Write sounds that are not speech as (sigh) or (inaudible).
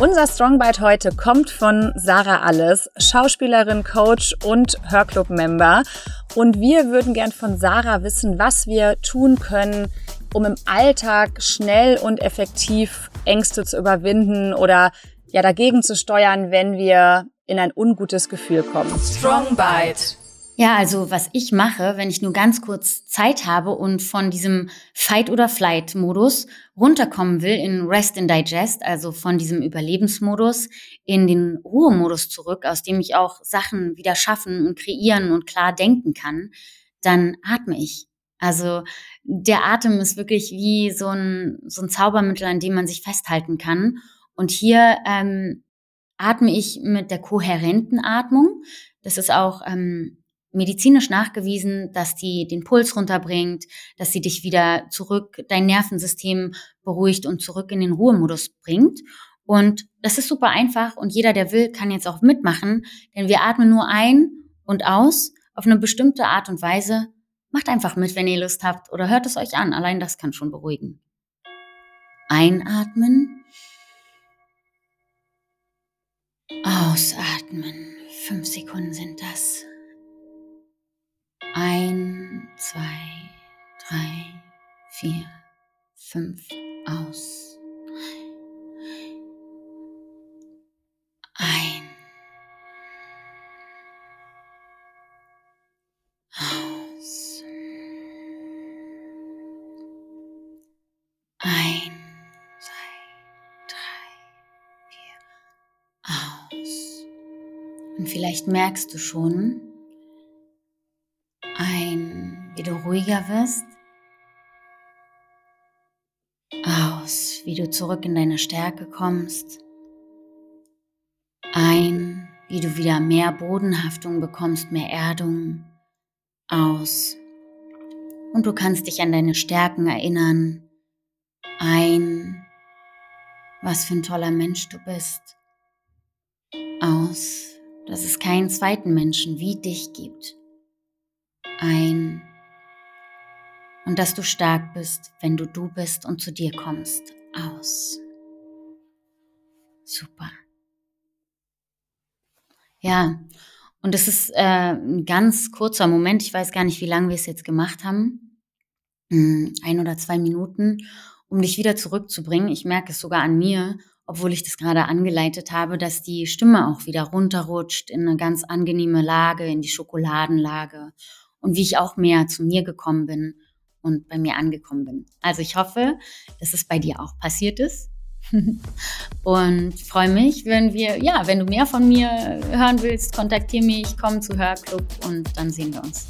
Unser Strongbite heute kommt von Sarah Alles, Schauspielerin, Coach und Hörclub-Member. Und wir würden gern von Sarah wissen, was wir tun können, um im Alltag schnell und effektiv Ängste zu überwinden oder ja dagegen zu steuern, wenn wir in ein ungutes Gefühl kommen. Strongbite. Ja, also was ich mache, wenn ich nur ganz kurz Zeit habe und von diesem Fight- oder Flight-Modus runterkommen will in Rest and Digest, also von diesem Überlebensmodus in den Ruhemodus zurück, aus dem ich auch Sachen wieder schaffen und kreieren und klar denken kann, dann atme ich. Also der Atem ist wirklich wie so ein, so ein Zaubermittel, an dem man sich festhalten kann. Und hier ähm, atme ich mit der kohärenten Atmung. Das ist auch ähm, medizinisch nachgewiesen, dass die den Puls runterbringt, dass sie dich wieder zurück, dein Nervensystem beruhigt und zurück in den Ruhemodus bringt. Und das ist super einfach und jeder, der will, kann jetzt auch mitmachen, denn wir atmen nur ein und aus auf eine bestimmte Art und Weise. Macht einfach mit, wenn ihr Lust habt oder hört es euch an. Allein das kann schon beruhigen. Einatmen. Ausatmen. Fünf Sekunden sind das. Zwei, drei, vier, fünf, aus. Ein. Ein, zwei, drei, vier, aus. Und vielleicht merkst du schon, wie du ruhiger wirst. Aus, wie du zurück in deine Stärke kommst. Ein, wie du wieder mehr Bodenhaftung bekommst, mehr Erdung. Aus. Und du kannst dich an deine Stärken erinnern. Ein, was für ein toller Mensch du bist. Aus, dass es keinen zweiten Menschen wie dich gibt ein und dass du stark bist, wenn du du bist und zu dir kommst, aus. Super. Ja, und es ist äh, ein ganz kurzer Moment. Ich weiß gar nicht, wie lange wir es jetzt gemacht haben. Hm, ein oder zwei Minuten, um dich wieder zurückzubringen. Ich merke es sogar an mir, obwohl ich das gerade angeleitet habe, dass die Stimme auch wieder runterrutscht in eine ganz angenehme Lage, in die Schokoladenlage und wie ich auch mehr zu mir gekommen bin und bei mir angekommen bin. Also ich hoffe, dass es bei dir auch passiert ist. (laughs) und freue mich, wenn wir, ja, wenn du mehr von mir hören willst, kontaktiere mich, komm zu Hörclub und dann sehen wir uns.